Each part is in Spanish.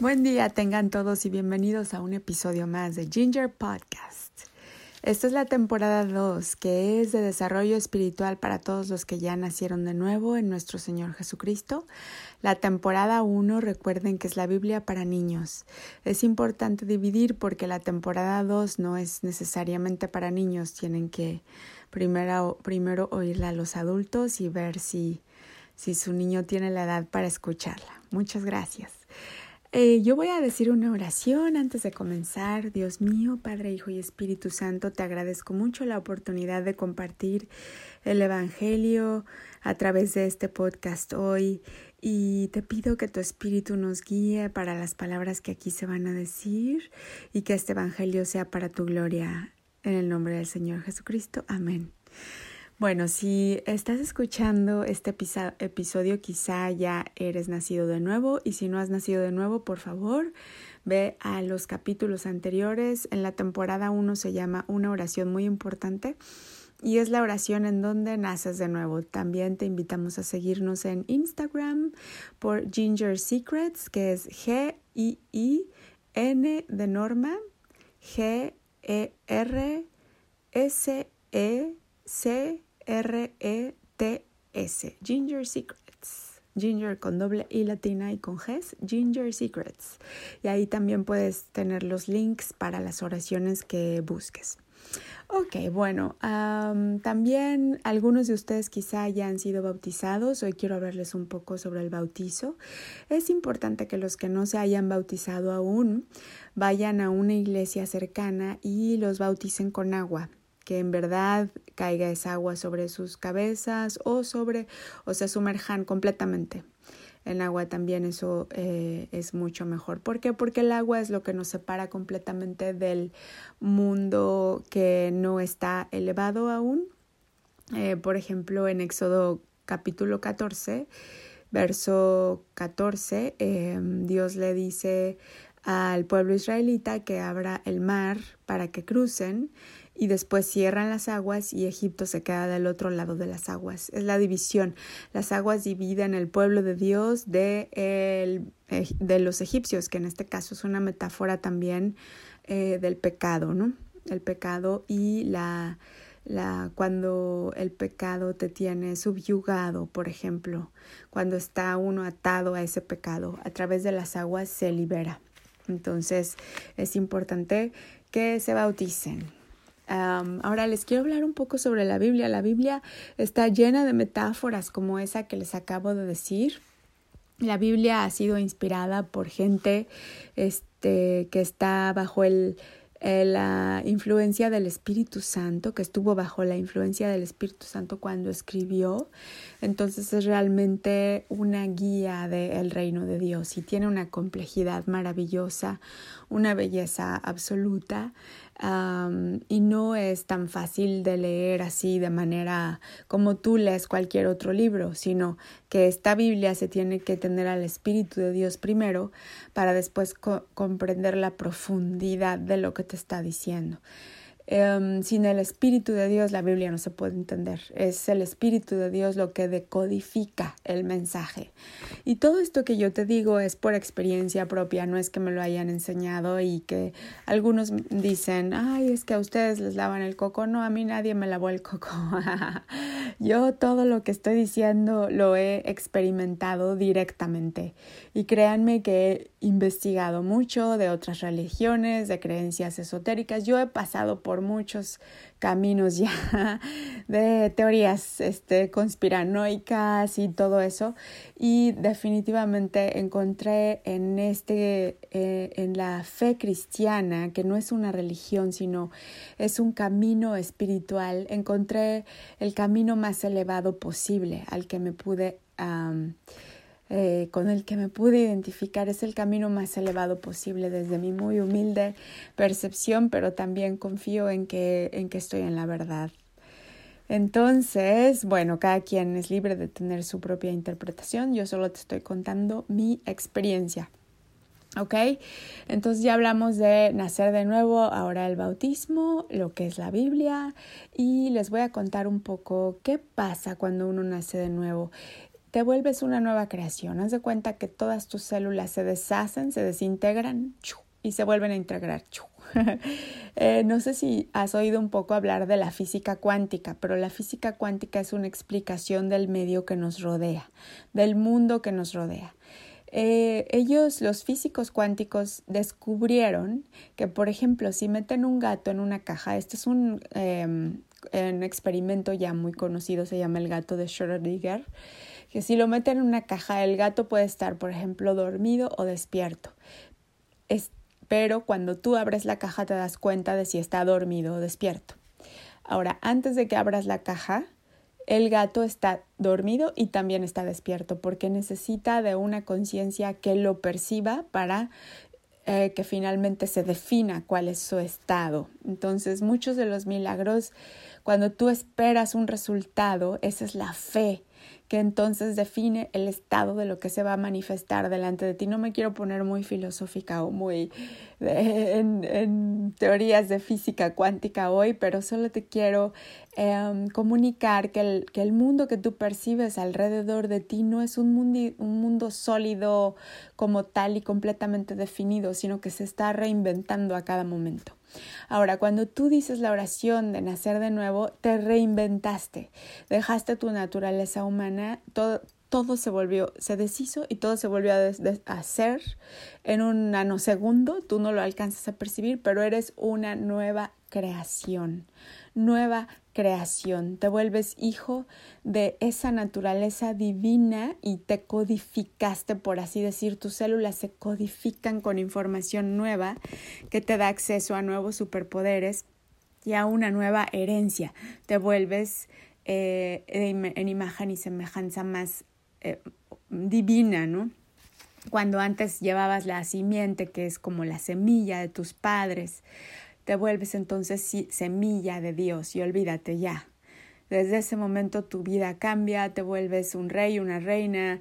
Buen día tengan todos y bienvenidos a un episodio más de Ginger Podcast. Esta es la temporada 2, que es de desarrollo espiritual para todos los que ya nacieron de nuevo en nuestro Señor Jesucristo. La temporada 1, recuerden que es la Biblia para niños. Es importante dividir porque la temporada 2 no es necesariamente para niños, tienen que primero, primero oírla a los adultos y ver si, si su niño tiene la edad para escucharla. Muchas gracias. Eh, yo voy a decir una oración antes de comenzar. Dios mío, Padre, Hijo y Espíritu Santo, te agradezco mucho la oportunidad de compartir el Evangelio a través de este podcast hoy y te pido que tu Espíritu nos guíe para las palabras que aquí se van a decir y que este Evangelio sea para tu gloria. En el nombre del Señor Jesucristo. Amén. Bueno, si estás escuchando este episodio, quizá ya eres nacido de nuevo y si no has nacido de nuevo, por favor, ve a los capítulos anteriores. En la temporada 1 se llama Una oración muy importante y es la oración en donde naces de nuevo. También te invitamos a seguirnos en Instagram por Ginger Secrets, que es G-I-I-N de Norma, G-E-R-S-E-C R-E-T-S, Ginger Secrets. Ginger con doble I latina y con G, Ginger Secrets. Y ahí también puedes tener los links para las oraciones que busques. Ok, bueno, también algunos de ustedes quizá ya han sido bautizados. Hoy quiero hablarles un poco sobre el bautizo. Es importante que los que no se hayan bautizado aún vayan a una iglesia cercana y los bauticen con agua que en verdad caiga esa agua sobre sus cabezas o sobre o se sumerjan completamente en agua también eso eh, es mucho mejor. ¿Por qué? Porque el agua es lo que nos separa completamente del mundo que no está elevado aún. Eh, por ejemplo, en Éxodo capítulo 14, verso 14, eh, Dios le dice al pueblo israelita que abra el mar para que crucen y después cierran las aguas y Egipto se queda del otro lado de las aguas. Es la división. Las aguas dividen el pueblo de Dios de, el, de los egipcios, que en este caso es una metáfora también eh, del pecado, ¿no? El pecado y la, la, cuando el pecado te tiene subyugado, por ejemplo, cuando está uno atado a ese pecado, a través de las aguas se libera. Entonces es importante que se bauticen, ahora les quiero hablar un poco sobre la Biblia. La Biblia está llena de metáforas como esa que les acabo de decir. La Biblia ha sido inspirada por gente este, que está bajo eh, la influencia del Espíritu Santo, que estuvo bajo la influencia del Espíritu Santo cuando escribió. Entonces es realmente una guía del reino de Dios y tiene una complejidad maravillosa, una belleza absoluta y no es tan fácil de leer así de manera como tú lees cualquier otro libro, sino que esta Biblia se tiene que tener al Espíritu de Dios primero para después comprender la profundidad de lo que te está diciendo. Em, sin el Espíritu de Dios la Biblia no se puede entender. Es el Espíritu de Dios lo que decodifica el mensaje. Y todo esto que yo te digo es por experiencia propia, no es que me lo hayan enseñado y que algunos dicen, ay, es que a ustedes les lavan el coco. No, a mí nadie me lavó el coco. yo todo lo que estoy diciendo lo he experimentado directamente. Y créanme que he investigado mucho de otras religiones, de creencias esotéricas. Yo he pasado por muchos caminos ya de teorías este, conspiranoicas y todo eso. Y definitivamente encontré en este, eh, en la fe cristiana, que no es una religión, sino es un camino espiritual, encontré el camino más elevado posible al que me pude eh, con el que me pude identificar es el camino más elevado posible desde mi muy humilde percepción, pero también confío en que, en que estoy en la verdad. Entonces, bueno, cada quien es libre de tener su propia interpretación, yo solo te estoy contando mi experiencia. ¿Ok? Entonces ya hablamos de nacer de nuevo, ahora el bautismo, lo que es la Biblia y les voy a contar un poco qué pasa cuando uno nace de nuevo. Te vuelves una nueva creación. Haz de cuenta que todas tus células se deshacen, se desintegran y se vuelven a integrar. Eh, no sé si has oído un poco hablar de la física cuántica, pero la física cuántica es una explicación del medio que nos rodea, del mundo que nos rodea. Eh, ellos, los físicos cuánticos, descubrieron que, por ejemplo, si meten un gato en una caja, este es un, em, un experimento ya muy conocido, se llama el gato de Schrödinger, que si lo meten en una caja, el gato puede estar, por ejemplo, dormido o despierto. Es, pero cuando tú abres la caja te das cuenta de si está dormido o despierto. Ahora, antes de que abras la caja, el gato está dormido y también está despierto porque necesita de una conciencia que lo perciba para eh, que finalmente se defina cuál es su estado. Entonces, muchos de los milagros, cuando tú esperas un resultado, esa es la fe que entonces define el estado de lo que se va a manifestar delante de ti. No me quiero poner muy filosófica o muy en, teorías de física cuántica hoy, pero solo te quiero em, comunicar que el, que el mundo que tú percibes alrededor de ti no es un un mundo sólido como tal y completamente definido, sino que se está reinventando a cada momento. Ahora, cuando tú dices la oración de nacer de nuevo, te reinventaste, dejaste tu naturaleza humana, todo, todo se volvió, se deshizo y todo se volvió a hacer en un nanosegundo. Tú no lo alcanzas a percibir, pero eres una nueva creación, nueva creación. Te vuelves hijo de esa naturaleza divina y te codificaste, por así decir, tus células se codifican con información nueva que te da acceso a nuevos superpoderes y a una nueva herencia. Te vuelves eh, en imagen y semejanza más eh, divina, ¿no? Cuando antes llevabas la simiente, que es como la semilla de tus padres, te vuelves entonces semilla de Dios y olvídate ya. Desde ese momento tu vida cambia, te vuelves un rey, una reina,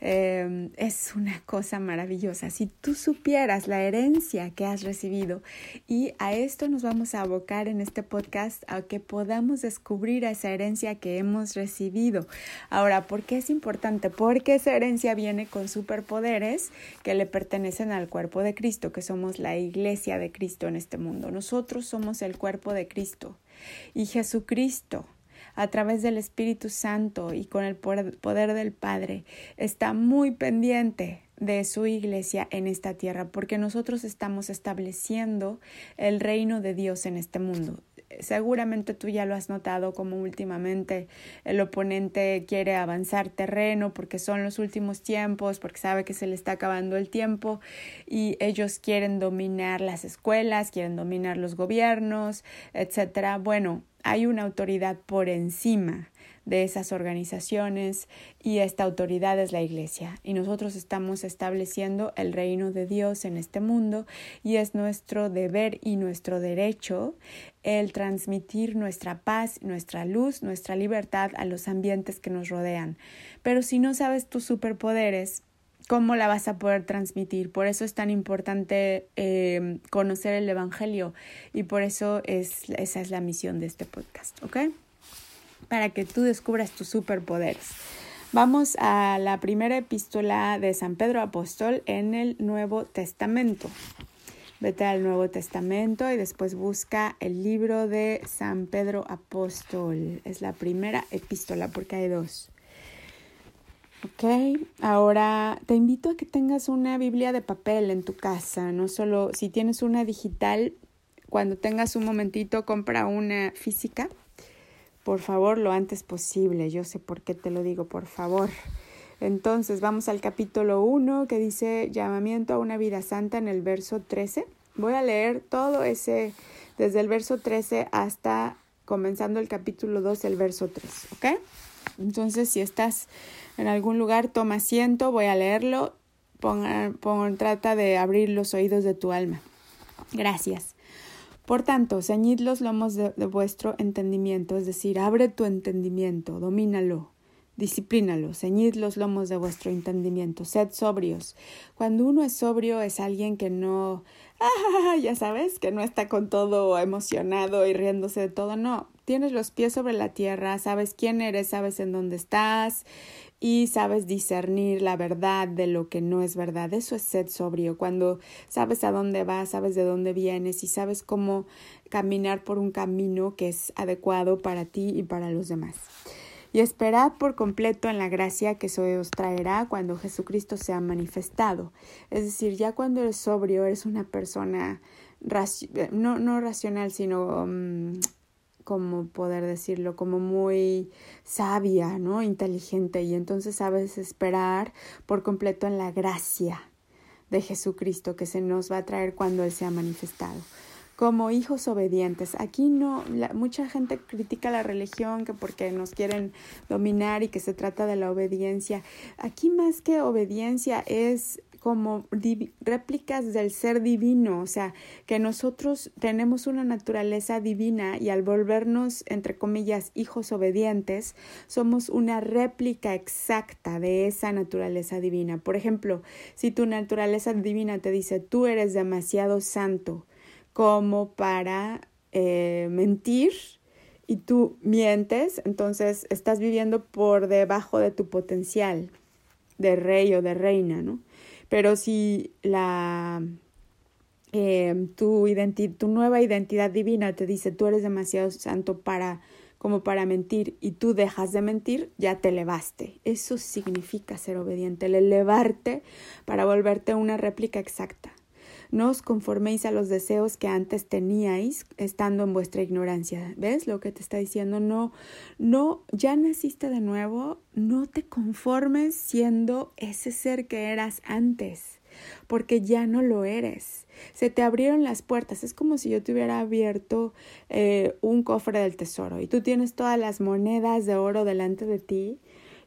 Em, es una cosa maravillosa. Si tú supieras la herencia que has recibido y a esto nos vamos a abocar en este podcast a que podamos descubrir esa herencia que hemos recibido. Ahora, ¿por qué es importante? Porque esa herencia viene con superpoderes que le pertenecen al cuerpo de Cristo, que somos la iglesia de Cristo en este mundo. Nosotros somos el cuerpo de Cristo y Jesucristo a través del Espíritu Santo y con el poder del Padre, está muy pendiente de su iglesia en esta tierra, porque nosotros estamos estableciendo el reino de Dios en este mundo. Seguramente tú ya lo has notado como últimamente el oponente quiere avanzar terreno porque son los últimos tiempos, porque sabe que se le está acabando el tiempo y ellos quieren dominar las escuelas, quieren dominar los gobiernos, etcétera. Bueno, hay una autoridad por encima de esas organizaciones y esta autoridad es la Iglesia. Y nosotros estamos estableciendo el reino de Dios en este mundo y es nuestro deber y nuestro derecho el transmitir nuestra paz, nuestra luz, nuestra libertad a los ambientes que nos rodean. Pero si no sabes tus superpoderes, ¿cómo la vas a poder transmitir? Por eso es tan importante eh, conocer el Evangelio y por eso es, esa es la misión de este podcast, ¿ok? Para que tú descubras tus superpoderes. Vamos a la primera epístola de San Pedro Apóstol en el Nuevo Testamento. Vete al Nuevo Testamento y después busca el libro de San Pedro Apóstol. Es la primera epístola porque hay dos. Ok, ahora te invito a que tengas una Biblia de papel en tu casa, no solo si tienes una digital, cuando tengas un momentito compra una física, por favor, lo antes posible. Yo sé por qué te lo digo, por favor. Entonces, vamos al capítulo 1 que dice llamamiento a una vida santa en el verso 13. Voy a leer todo ese, desde el verso 13 hasta comenzando el capítulo 2, el verso 3, ¿ok? Entonces, si estás en algún lugar, toma asiento, voy a leerlo, pon, trata de abrir los oídos de tu alma. Gracias. Por tanto, ceñid los lomos de, vuestro entendimiento, es decir, abre tu entendimiento, domínalo, disciplínalo, ceñid los lomos de vuestro entendimiento, sed sobrios. Cuando uno es sobrio es alguien que no, ah, ya sabes, que no está con todo emocionado y riéndose de todo, no, tienes los pies sobre la tierra, sabes quién eres, sabes en dónde estás y sabes discernir la verdad de lo que no es verdad. Eso es ser sobrio, cuando sabes a dónde vas, sabes de dónde vienes y sabes cómo caminar por un camino que es adecuado para ti y para los demás. Y esperad por completo en la gracia que se os traerá cuando Jesucristo sea manifestado. Es decir, ya cuando eres sobrio, eres una persona no, no racional, sino mm, como poder decirlo, como muy sabia, ¿no? Inteligente y entonces sabes esperar por completo en la gracia de Jesucristo que se nos va a traer cuando Él sea manifestado. Como hijos obedientes. Aquí no, mucha gente critica la religión que porque nos quieren dominar y que se trata de la obediencia. Aquí más que obediencia es como réplicas del ser divino, o sea, que nosotros tenemos una naturaleza divina y al volvernos, entre comillas, hijos obedientes, somos una réplica exacta de esa naturaleza divina. Por ejemplo, si tu naturaleza divina te dice, tú eres demasiado santo como para eh, mentir, y tú mientes, entonces estás viviendo por debajo de tu potencial de rey o de reina, ¿no? Pero si la eh, tu, tu nueva identidad divina te dice tú eres demasiado santo para como para mentir y tú dejas de mentir, ya te elevaste. Eso significa ser obediente, el elevarte para volverte una réplica exacta. No os conforméis a los deseos que antes teníais estando en vuestra ignorancia. ¿Ves lo que te está diciendo? No, no, ya naciste de nuevo, no te conformes siendo ese ser que eras antes, porque ya no lo eres. Se te abrieron las puertas. Es como si yo te hubiera abierto eh, un cofre del tesoro y tú tienes todas las monedas de oro delante de ti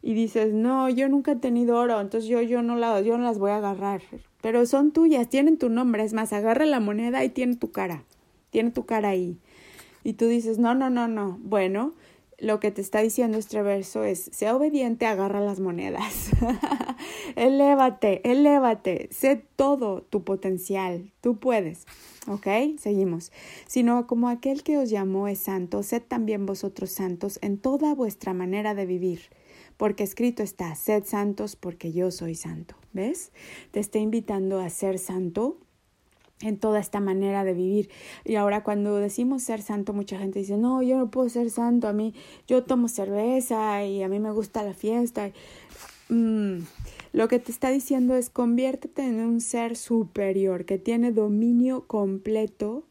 y dices, no, yo nunca he tenido oro, entonces yo, yo, no, la, yo no las voy a agarrar pero son tuyas, tienen tu nombre, es más, agarra la moneda y tiene tu cara, tiene tu cara ahí. Y tú dices, no, no, no, no. Bueno, lo que te está diciendo este verso es, sea obediente, agarra las monedas. elévate, elévate, sé todo tu potencial, tú puedes. ¿Ok? Seguimos. Sino como aquel que os llamó es santo, sed también vosotros santos en toda vuestra manera de vivir porque escrito está, sed santos porque yo soy santo. ¿Ves? Te está invitando a ser santo en toda esta manera de vivir. Y ahora cuando decimos ser santo, mucha gente dice, no, yo no puedo ser santo, a mí yo tomo cerveza y a mí me gusta la fiesta. Mm, lo que te está diciendo es conviértete en un ser superior que tiene dominio completo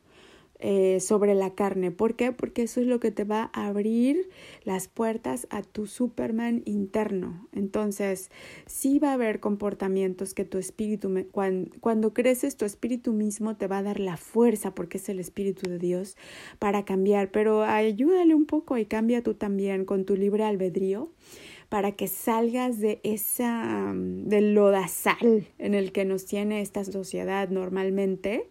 eh, sobre la carne. ¿Por qué? Porque eso es lo que te va a abrir las puertas a tu Superman interno. Entonces, sí va a haber comportamientos que tu espíritu, cuando, cuando creces, tu espíritu mismo te va a dar la fuerza, porque es el espíritu de Dios, para cambiar. Pero ayúdale un poco y cambia tú también con tu libre albedrío para que salgas de esa del lodazal en el que nos tiene esta sociedad normalmente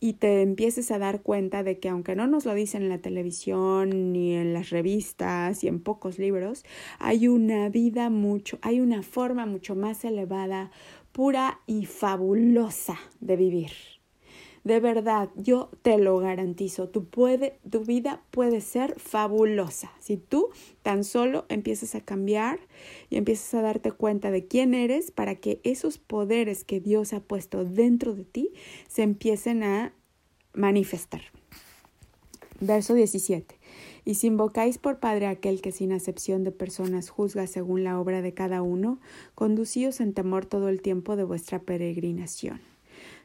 y te empieces a dar cuenta de que aunque no nos lo dicen en la televisión ni en las revistas y en pocos libros, hay una vida mucho, hay una forma mucho más elevada, pura y fabulosa de vivir. De verdad, yo te lo garantizo, tu, puede, tu vida puede ser fabulosa si tú tan solo empiezas a cambiar y empiezas a darte cuenta de quién eres para que esos poderes que Dios ha puesto dentro de ti se empiecen a manifestar. Verso 17. Y si invocáis por Padre aquel que sin acepción de personas juzga según la obra de cada uno, conducíos en temor todo el tiempo de vuestra peregrinación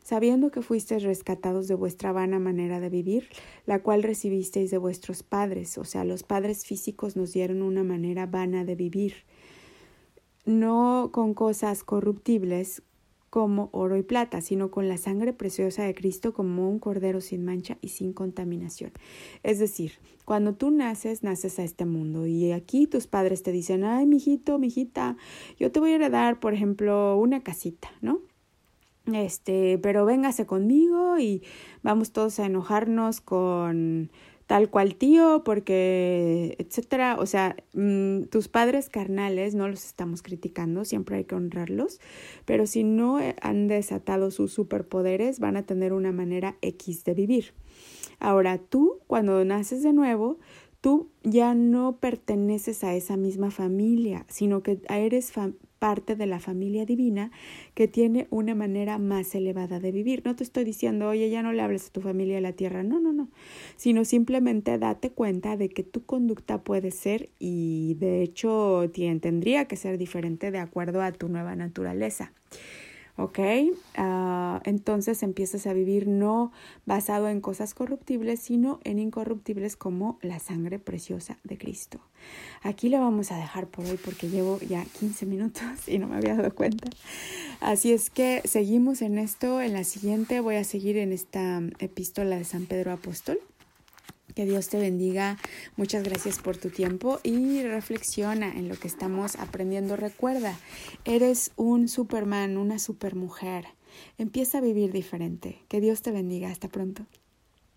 sabiendo que fuisteis rescatados de vuestra vana manera de vivir, la cual recibisteis de vuestros padres, o sea, los padres físicos nos dieron una manera vana de vivir, no con cosas corruptibles como oro y plata, sino con la sangre preciosa de Cristo como un cordero sin mancha y sin contaminación. Es decir, cuando tú naces, naces a este mundo y aquí tus padres te dicen, ay, mijito, mijita, yo te voy a heredar, por ejemplo, una casita, ¿no? Este, pero véngase conmigo y vamos todos a enojarnos con tal cual tío, porque, etcétera. O sea, mm, tus padres carnales no los estamos criticando, siempre hay que honrarlos, pero si no han desatado sus superpoderes, van a tener una manera X de vivir. Ahora, tú, cuando naces de nuevo, tú ya no perteneces a esa misma familia, sino que eres parte de la familia divina que tiene una manera más elevada de vivir. No te estoy diciendo, oye, ya no le hables a tu familia de la tierra, no, no, no, sino simplemente date cuenta de que tu conducta puede ser y de hecho tendría que ser diferente de acuerdo a tu nueva naturaleza. ¿Ok? Ah, entonces empiezas a vivir no basado en cosas corruptibles, sino en incorruptibles como la sangre preciosa de Cristo. Aquí lo vamos a dejar por hoy porque llevo ya 15 minutos y no me había dado cuenta. Así es que seguimos en esto. En la siguiente voy a seguir en esta epístola de San Pedro Apóstol. Que Dios te bendiga. Muchas gracias por tu tiempo y reflexiona en lo que estamos aprendiendo. Recuerda, eres un Superman, una supermujer. Empieza a vivir diferente. Que Dios te bendiga. Hasta pronto.